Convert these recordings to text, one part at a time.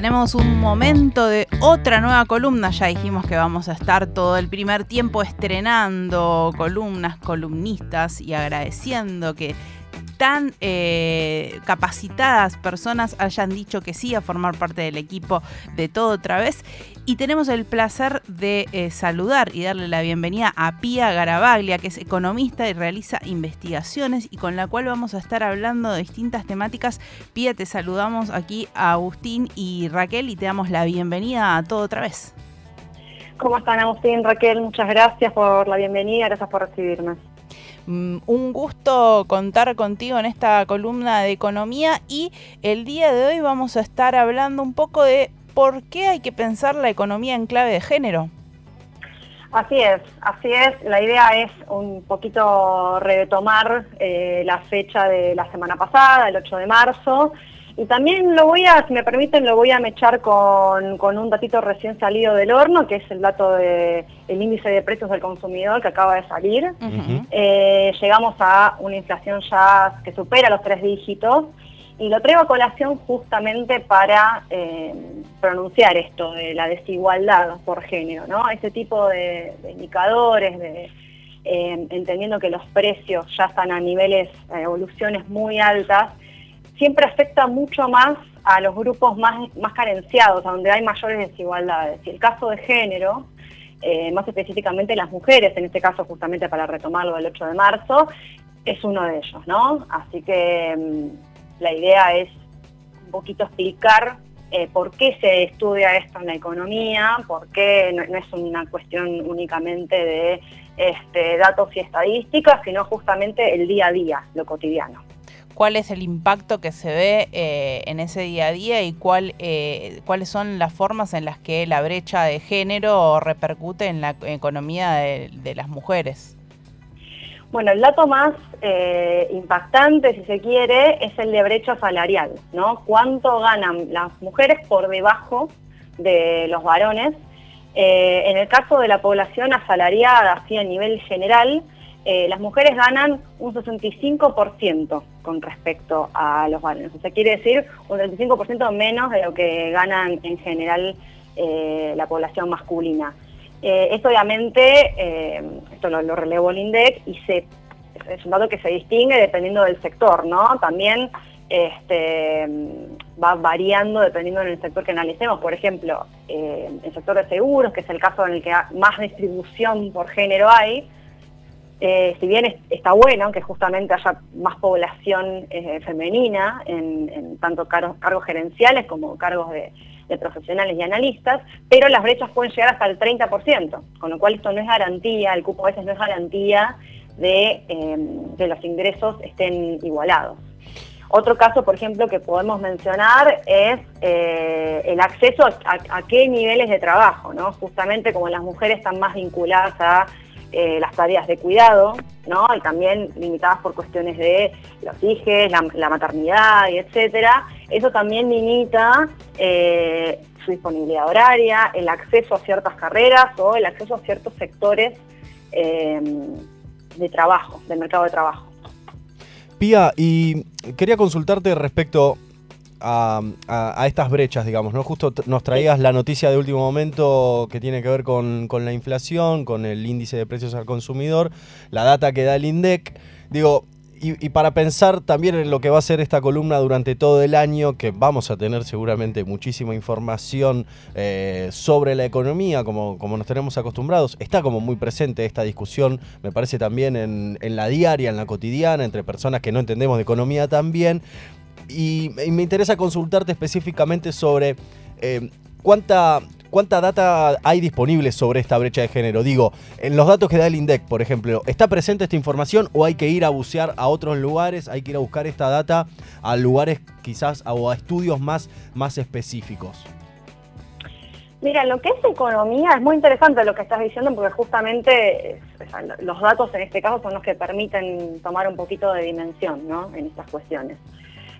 tenemos un momento de otra nueva columna. Ya dijimos que vamos a estar todo el primer tiempo estrenando columnas, columnistas y agradeciendo que tan eh, capacitadas personas hayan dicho que sí a formar parte del equipo de todo otra vez. Y tenemos el placer de eh, saludar y darle la bienvenida a Pía Garabaglia, que es economista y realiza investigaciones y con la cual vamos a estar hablando de distintas temáticas. Pía, te saludamos aquí a Agustín y Raquel y te damos la bienvenida a todo otra vez. ¿Cómo están Agustín, Raquel? Muchas gracias por la bienvenida, gracias por recibirme. Mm, un gusto contar contigo en esta columna de economía y el día de hoy vamos a estar hablando un poco de por qué hay que pensar la economía en clave de género. Así es, así es. La idea es un poquito retomar eh, la fecha de la semana pasada, el 8 de marzo, y también lo voy a, si me permiten, lo voy a mechar con, un datito recién salido del horno, que es el dato del índice de precios del consumidor que acaba de salir. Eh, llegamos a una inflación ya que supera los tres dígitos y lo traigo a colación justamente para eh, pronunciar esto de la desigualdad por género, ¿no? Este tipo de, indicadores, de, eh, entendiendo que los precios ya están a niveles, evoluciones muy altas, siempre afecta mucho más a los grupos más, más carenciados, a donde hay mayores desigualdades. Y el caso de género, eh, más específicamente las mujeres, en este caso justamente para retomarlo del 8 de marzo, es uno de ellos, ¿no? Así que mm, la idea es un poquito explicar eh, por qué se estudia esto en la economía, por qué no, es una cuestión únicamente de este, datos y estadísticas, sino justamente el día a día, lo cotidiano cuál es el impacto que se ve eh, en ese día a día y cuál, eh, cuáles son las formas en las que la brecha de género repercute en la economía de, las mujeres. Bueno, el dato más eh, impactante, si se quiere, es el de brecha salarial, ¿no? ¿Cuánto ganan las mujeres por debajo de los varones? en el caso de la población asalariada, así a nivel general, eh, las mujeres ganan un 65% con respecto a los varones. O sea, quiere decir un 35% menos de lo que ganan en general eh, la población masculina. Eh, esto obviamente, esto lo, relevó el INDEC y se, es un dato que se distingue dependiendo del sector, ¿no? También este, va variando dependiendo del sector que analicemos. Por ejemplo, el sector de seguros, que es el caso en el que más distribución por género hay, eh, si bien está bueno aunque justamente haya más población eh, femenina en, tanto cargos, gerenciales como cargos de, profesionales y analistas, pero las brechas pueden llegar hasta el 30%, con lo cual esto no es garantía, el cupo a veces no es garantía de em, que los ingresos estén igualados. Otro caso, por ejemplo, que podemos mencionar es eh, el acceso a, a, qué niveles de trabajo, ¿no? Justamente como las mujeres están más vinculadas a eh, las tareas de cuidado, ¿no? Y también limitadas por cuestiones de los hijos, la, maternidad y etcétera. Eso también limita eh, su disponibilidad horaria, el acceso a ciertas carreras o el acceso a ciertos sectores eh, de trabajo, del mercado de trabajo. Pía, y quería consultarte respecto a, estas brechas, digamos, ¿no? Justo nos traías la noticia de último momento que tiene que ver con, la inflación, con el índice de precios al consumidor, la data que da el INDEC. Digo, y, para pensar también en lo que va a ser esta columna durante todo el año, que vamos a tener seguramente muchísima información eh, sobre la economía, como, como nos tenemos acostumbrados, está como muy presente esta discusión, me parece también en, en la diaria, en la cotidiana, entre personas que no entendemos de economía también, y, me interesa consultarte específicamente sobre eh, cuánta, cuánta data hay disponible sobre esta brecha de género. Digo, en los datos que da el INDEC, por ejemplo, ¿está presente esta información o hay que ir a bucear a otros lugares, hay que ir a buscar esta data a lugares quizás o a estudios más, más específicos? Mira, lo que es economía es muy interesante lo que estás diciendo porque justamente los datos en este caso son los que permiten tomar un poquito de dimensión ¿no? en estas cuestiones.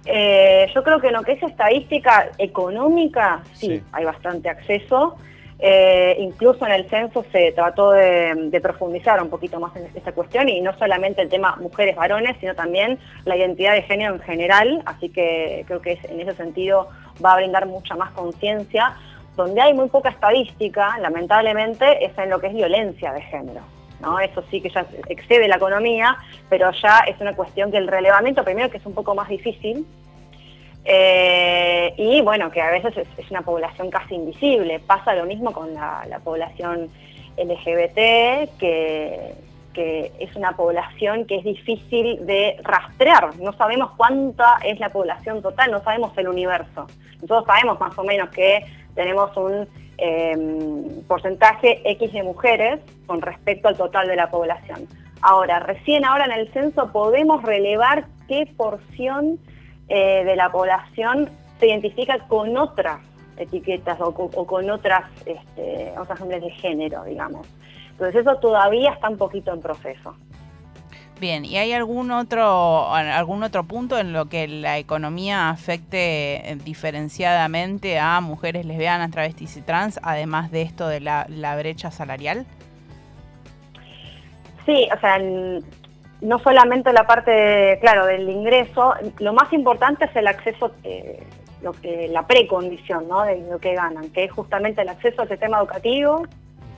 Eh, yo creo que en lo que es estadística económica, sí, hay bastante acceso. Eh, incluso en el censo se trató de, profundizar un poquito más en esta cuestión y no solamente el tema mujeres-varones, sino también la identidad de género en general, así que creo que es en ese sentido va a brindar mucha más conciencia. Donde hay muy poca estadística, lamentablemente, es en lo que es violencia de género. ¿No? Eso sí que ya excede la economía, pero ya es una cuestión que el relevamiento, primero que es un poco más difícil, eh, y bueno, que a veces es, una población casi invisible. Pasa lo mismo con la, población LGBT, que, que, es una población que es difícil de rastrear. No sabemos cuánta es la población total, no sabemos el universo. Nosotros sabemos más o menos que tenemos un Em, porcentaje X de mujeres con respecto al total de la población. Ahora, recién ahora en el censo podemos relevar qué porción eh, de la población se identifica con otras etiquetas o, con otras, este, otras nombres de género, digamos. Entonces eso todavía está un poquito en proceso. Bien, ¿y hay algún otro, algún otro punto en lo que la economía afecte eh, diferenciadamente a mujeres lesbianas, travestis y trans, además de esto de la, brecha salarial? Sí, o sea, no solamente la parte, claro, del ingreso, lo más importante es el acceso, eh, lo que, la precondición ¿no? de lo que ganan, que es justamente el acceso al sistema educativo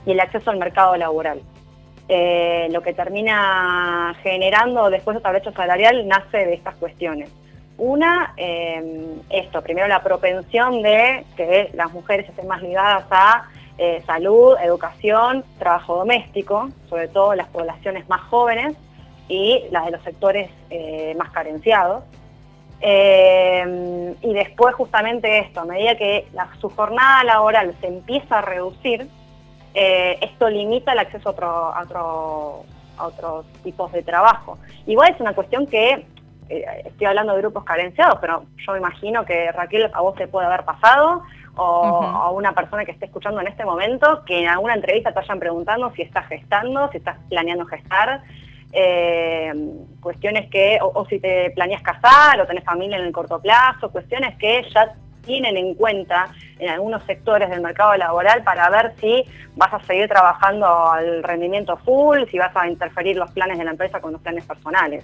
y el acceso al mercado laboral. Eh, lo que termina generando después otra brecha salarial nace de estas cuestiones. Una, em, esto, primero la propensión de que las mujeres estén más ligadas a eh, salud, educación, trabajo doméstico, sobre todo las poblaciones más jóvenes y las de los sectores eh, más carenciados. Y después justamente esto, a medida que su jornada laboral se empieza a reducir, eh, esto limita el acceso a, otro, a, otros tipos de trabajo. Igual es una cuestión que, eh, estoy hablando de grupos carenciados, pero yo me imagino que Raquel a vos te puede haber pasado, o a una persona que esté escuchando en este momento, que en alguna entrevista te vayan preguntando si estás gestando, si estás planeando gestar, eh, cuestiones que, o, o, si te planeas casar, o tenés familia en el corto plazo, cuestiones que ya tienen en cuenta en algunos sectores del mercado laboral para ver si vas a seguir trabajando al rendimiento full, si vas a interferir los planes de la empresa con los planes personales.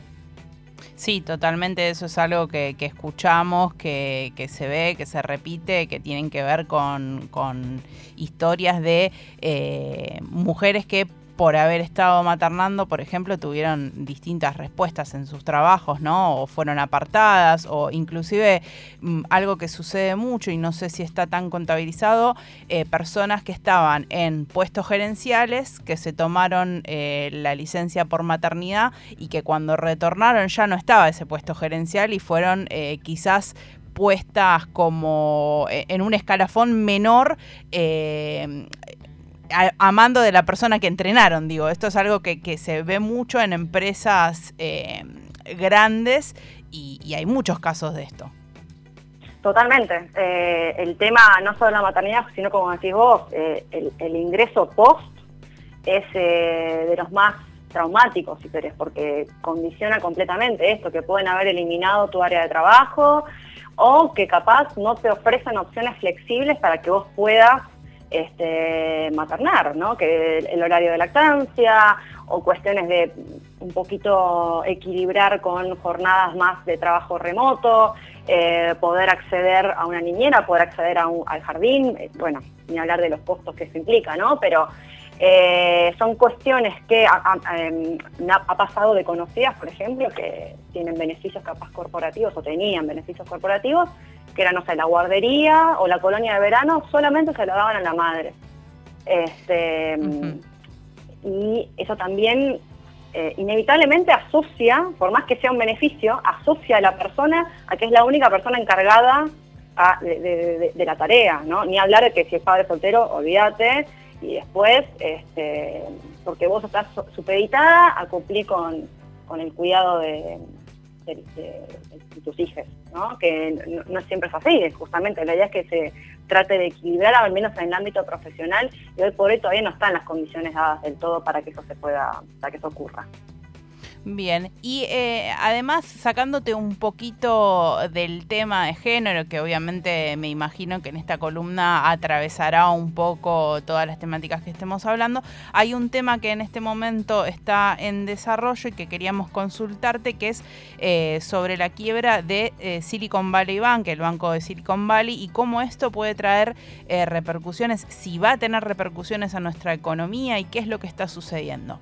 Sí, totalmente, eso es algo que, escuchamos, que, se ve, que se repite, que tienen que ver con, historias de eh, mujeres que por haber estado maternando, por ejemplo, tuvieron distintas respuestas en sus trabajos, ¿no? O fueron apartadas, o inclusive mm, algo que sucede mucho y no sé si está tan contabilizado, eh, personas que estaban en puestos gerenciales, que se tomaron eh, la licencia por maternidad y que cuando retornaron ya no estaba ese puesto gerencial y fueron eh, quizás puestas como en un escalafón menor amando de la persona que entrenaron, digo. Esto es algo que, se ve mucho en empresas eh, grandes y, hay muchos casos de esto. Totalmente. Eh, el tema no solo la maternidad, sino como decís vos, eh, el, ingreso post es de los más traumáticos, si querés, porque condiciona completamente esto, que pueden haber eliminado tu área de trabajo o que capaz no te ofrecen opciones flexibles para que vos puedas este, maternar, ¿no? que el, horario de lactancia o cuestiones de un poquito equilibrar con jornadas más de trabajo remoto, eh, poder acceder a una niñera, poder acceder al jardín, eh, bueno, ni hablar de los costos que eso implica, ¿no? Pero eh, son cuestiones que em, ha, pasado de conocidas, por ejemplo, que tienen beneficios capaz corporativos o tenían beneficios corporativos que era, no sé, la guardería o la colonia de verano, solamente se lo daban a la madre. Este, Y eso también eh, inevitablemente asocia, por más que sea un beneficio, asocia a la persona a que es la única persona encargada de, la tarea, ¿no? Ni hablar de que si es padre soltero, olvídate, y después, este, porque vos estás supeditada a cumplir con, con el cuidado de, de, tus hijos, ¿no? que no, siempre es así, justamente la idea es que se trate de equilibrar al menos en el ámbito profesional y hoy por hoy todavía no están las condiciones dadas del todo para que eso se pueda, para que eso ocurra. Bien, y eh, además sacándote un poquito del tema de género, que obviamente me imagino que en esta columna atravesará un poco todas las temáticas que estemos hablando, hay un tema que en este momento está en desarrollo y que queríamos consultarte, que es eh, sobre la quiebra de eh, Silicon Valley Bank, el banco de Silicon Valley, y cómo esto puede traer repercusiones, si va a tener repercusiones a nuestra economía y qué es lo que está sucediendo.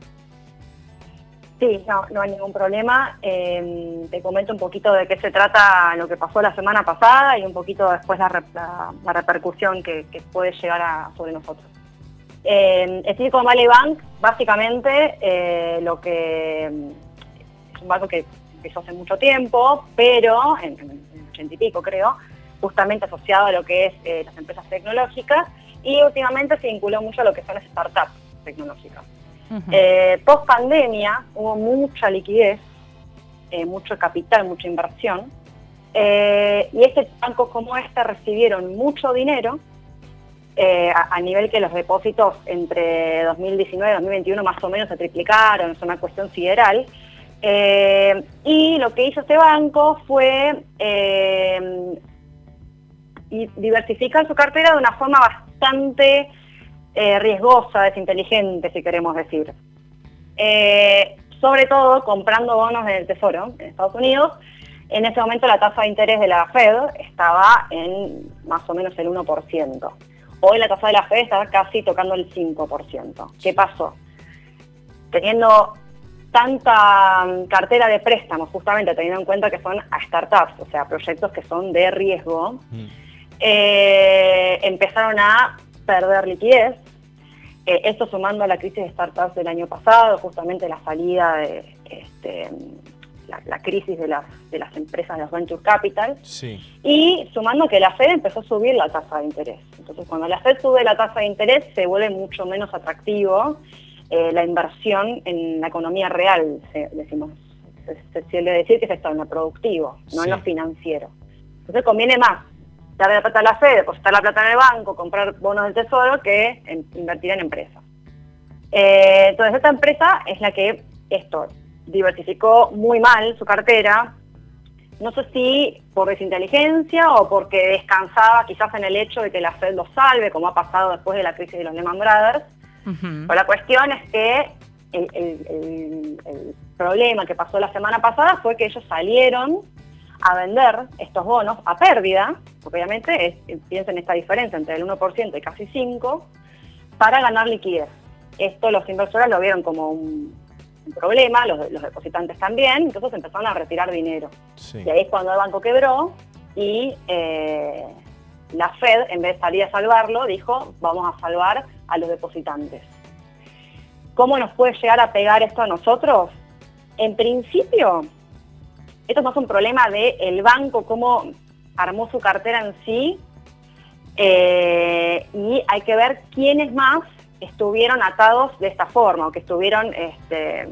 Sí, no, no hay ningún problema. Em, te comento un poquito de qué se trata lo que pasó la semana pasada y un poquito después la, repercusión que, puede llegar sobre nosotros. Eh, el Silicon Valley Bank, básicamente, eh, lo que es un banco que empezó hace mucho tiempo, pero en, el ochenta y pico creo, justamente asociado a lo que es eh, las empresas tecnológicas y últimamente se vinculó mucho a lo que son las startups tecnológicas. Eh, post pandemia hubo mucha liquidez, eh, mucho capital, mucha inversión, eh, y estos bancos como este recibieron mucho dinero a, nivel que los depósitos entre 2019 y 2021 más o menos se triplicaron, es una cuestión sideral. y lo que hizo este banco fue diversificar su cartera de una forma bastante eh, riesgosa, desinteligente, si queremos decir. Eh, sobre todo comprando bonos del Tesoro en Estados Unidos. En ese momento la tasa de interés de la Fed estaba en más o menos el 1%. Hoy la tasa de la Fed está casi tocando el 5%. ¿Qué pasó? Teniendo tanta cartera de préstamos, justamente teniendo en cuenta que son a startups, o sea, proyectos que son de riesgo, mm. eh, empezaron a perder liquidez. Eh, esto sumando a la crisis de startups del año pasado, justamente la salida de este, la, crisis de las, de las empresas de los venture capital. Y sumando que la Fed empezó a subir la tasa de interés. Entonces, cuando la Fed sube la tasa de interés, se vuelve mucho menos atractivo eh, la inversión en la economía real, decimos. Se, suele decir que es esto en lo productivo, no en lo financiero. Entonces conviene más dar la plata a la Fed, depositar la plata en el banco, comprar bonos del tesoro, que invertir en empresas. Eh, entonces, esta empresa es la que esto diversificó muy mal su cartera. No sé si por desinteligencia o porque descansaba quizás en el hecho de que la Fed lo salve, como ha pasado después de la crisis de los Lehman Brothers. Pero la cuestión es que el, el problema que pasó la semana pasada fue que ellos salieron a vender estos bonos a pérdida, porque obviamente es, piensen esta diferencia entre el 1% y casi 5%, para ganar liquidez. Esto los inversores lo vieron como un, problema, los, depositantes también, entonces empezaron a retirar dinero. Y ahí es cuando el banco quebró y eh, la Fed, en vez de salir a salvarlo, dijo, vamos a salvar a los depositantes. ¿Cómo nos puede llegar a pegar esto a nosotros? En principio, esto es más un problema del el banco, cómo armó su cartera en sí, eh, y hay que ver quiénes más estuvieron atados de esta forma, o que estuvieron este,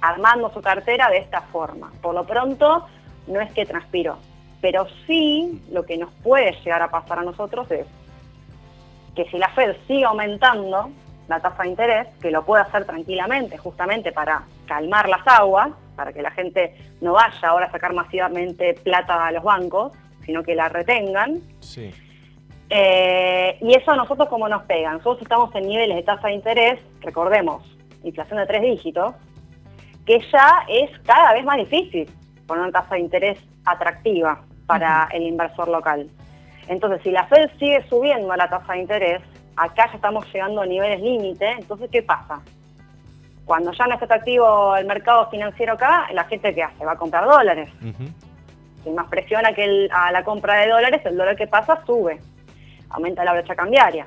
armando su cartera de esta forma. Por lo pronto, no es que transpiró, pero sí lo que nos puede llegar a pasar a nosotros es que si la Fed sigue aumentando la tasa de interés, que lo puede hacer tranquilamente, justamente para calmar las aguas, para que la gente no vaya ahora a sacar masivamente plata a los bancos, sino que la retengan. Sí. Eh, y eso a nosotros como nos pega. Nosotros estamos en niveles de tasa de interés, recordemos, inflación de tres dígitos, que ya es cada vez más difícil poner una tasa de interés atractiva para el inversor local. Entonces, si la Fed sigue subiendo la tasa de interés, acá ya estamos llegando a niveles límite, entonces, ¿qué pasa? Cuando ya no es atractivo el mercado financiero acá, la gente ¿qué hace? Va a comprar dólares. Si más presiona que a la compra de dólares, el dólar que pasa sube. Aumenta la brecha cambiaria.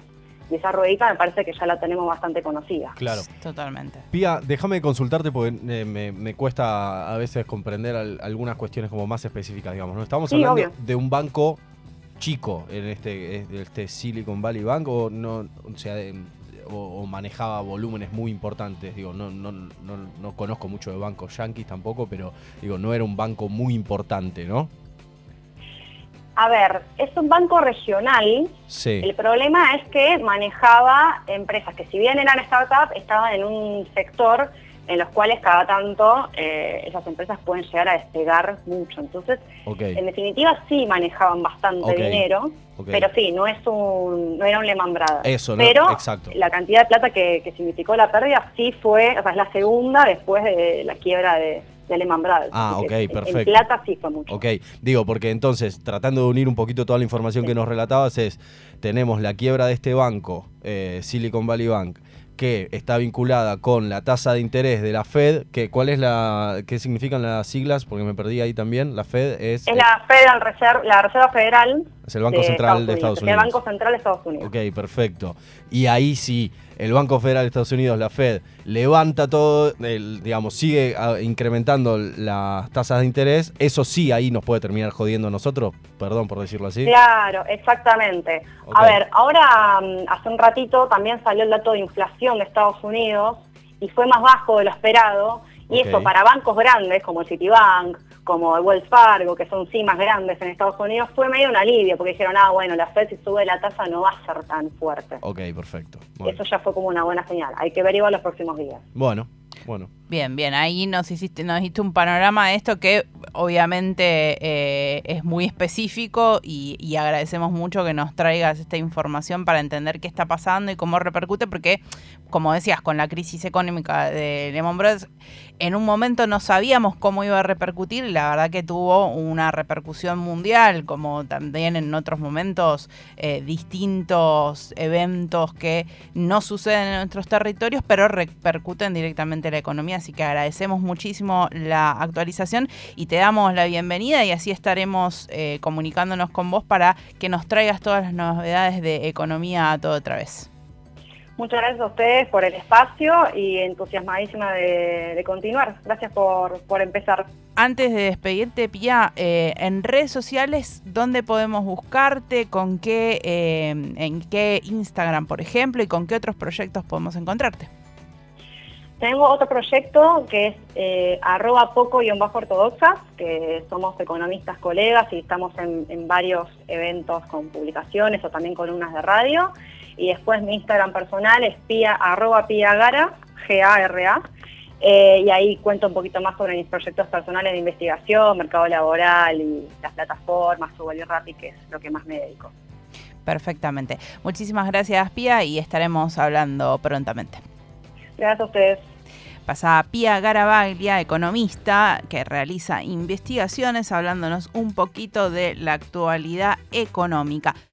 Y esa ruedita me parece que ya la tenemos bastante conocida. Claro. Totalmente. Pía, déjame consultarte porque eh, me, cuesta a veces comprender algunas cuestiones como más específicas, digamos. ¿no? Estamos hablando de un banco chico en este, este Silicon Valley Bank o no, o sea, o, manejaba volúmenes muy importantes. Digo, no, no, no, no conozco mucho de bancos yanquis tampoco, pero digo, no era un banco muy importante, ¿no? A ver, es un banco regional. Sí. El problema es que manejaba empresas que si bien eran startups, estaban en un sector en los cuales cada tanto eh, esas empresas pueden llegar a despegar mucho. Entonces, en definitiva sí manejaban bastante dinero, pero sí, no es un, no era un Lehman Brothers. Eso, pero exacto. la cantidad de plata que, significó la pérdida sí fue, o sea, es la segunda después de la quiebra de, de Lehman Brothers. Ah, ok, perfecto. En plata sí fue mucho. Ok, digo, porque entonces, tratando de unir un poquito toda la información que nos relatabas, es, tenemos la quiebra de este banco, eh, Silicon Valley Bank, que está vinculada con la tasa de interés de la Fed, que cuál es la qué significan las siglas porque me perdí ahí también. La Fed es Es la Federal Reserve, la Reserva Federal. Es el Banco Central de Estados Unidos. El Banco Central de Estados Unidos. Ok, perfecto. Y ahí sí el Banco Federal de Estados Unidos, la Fed, levanta todo, digamos, sigue ah, incrementando las tasas de interés, eso sí ahí nos puede terminar jodiendo a nosotros, perdón por decirlo así. Claro, exactamente. A ver, ahora mm, hace un ratito también salió el dato de inflación de Estados Unidos y fue más bajo de lo esperado. Y eso para bancos grandes como el Citibank, como el Wells Fargo, que son sí más grandes en Estados Unidos, fue medio un alivio, porque dijeron, ah, bueno, la Fed si sube la tasa no va a ser tan fuerte. Ok, perfecto. Eso ya fue como una buena señal. Hay que ver igual los próximos días. Bueno, bueno. Bien, bien, ahí nos hiciste, nos hiciste un panorama de esto que obviamente eh, es muy específico y, y, agradecemos mucho que nos traigas esta información para entender qué está pasando y cómo repercute, porque como decías, con la crisis económica de Lehman Brothers, en un momento no sabíamos cómo iba a repercutir la verdad que tuvo una repercusión mundial, como también en otros momentos eh, distintos eventos que no suceden en nuestros territorios, pero repercuten directamente en la economía. Así que agradecemos muchísimo la actualización y te damos la bienvenida y así estaremos eh, comunicándonos con vos para que nos traigas todas las novedades de economía a todo otra vez. Muchas gracias a ustedes por el espacio y entusiasmadísima de, continuar. Gracias por, empezar. Antes de despedirte, Pia, eh, en redes sociales, ¿dónde podemos buscarte? ¿Con qué, eh, en qué Instagram, por ejemplo, y con qué otros proyectos podemos encontrarte? Tengo otro proyecto que es eh, arroba poco-ortodoxa, que somos economistas colegas y estamos en, en varios eventos con publicaciones o también columnas de radio. Y después mi Instagram personal es pia, arroba piagara, G-A-R-A. Eh, y ahí cuento un poquito más sobre mis proyectos personales de investigación, mercado laboral y las plataformas, y Rappi, que es lo que más me dedico. Perfectamente. Muchísimas gracias, Pia, y estaremos hablando prontamente. Gracias a ustedes. Pasaba Pia Garabaglia, economista que realiza investigaciones, hablándonos un poquito de la actualidad económica.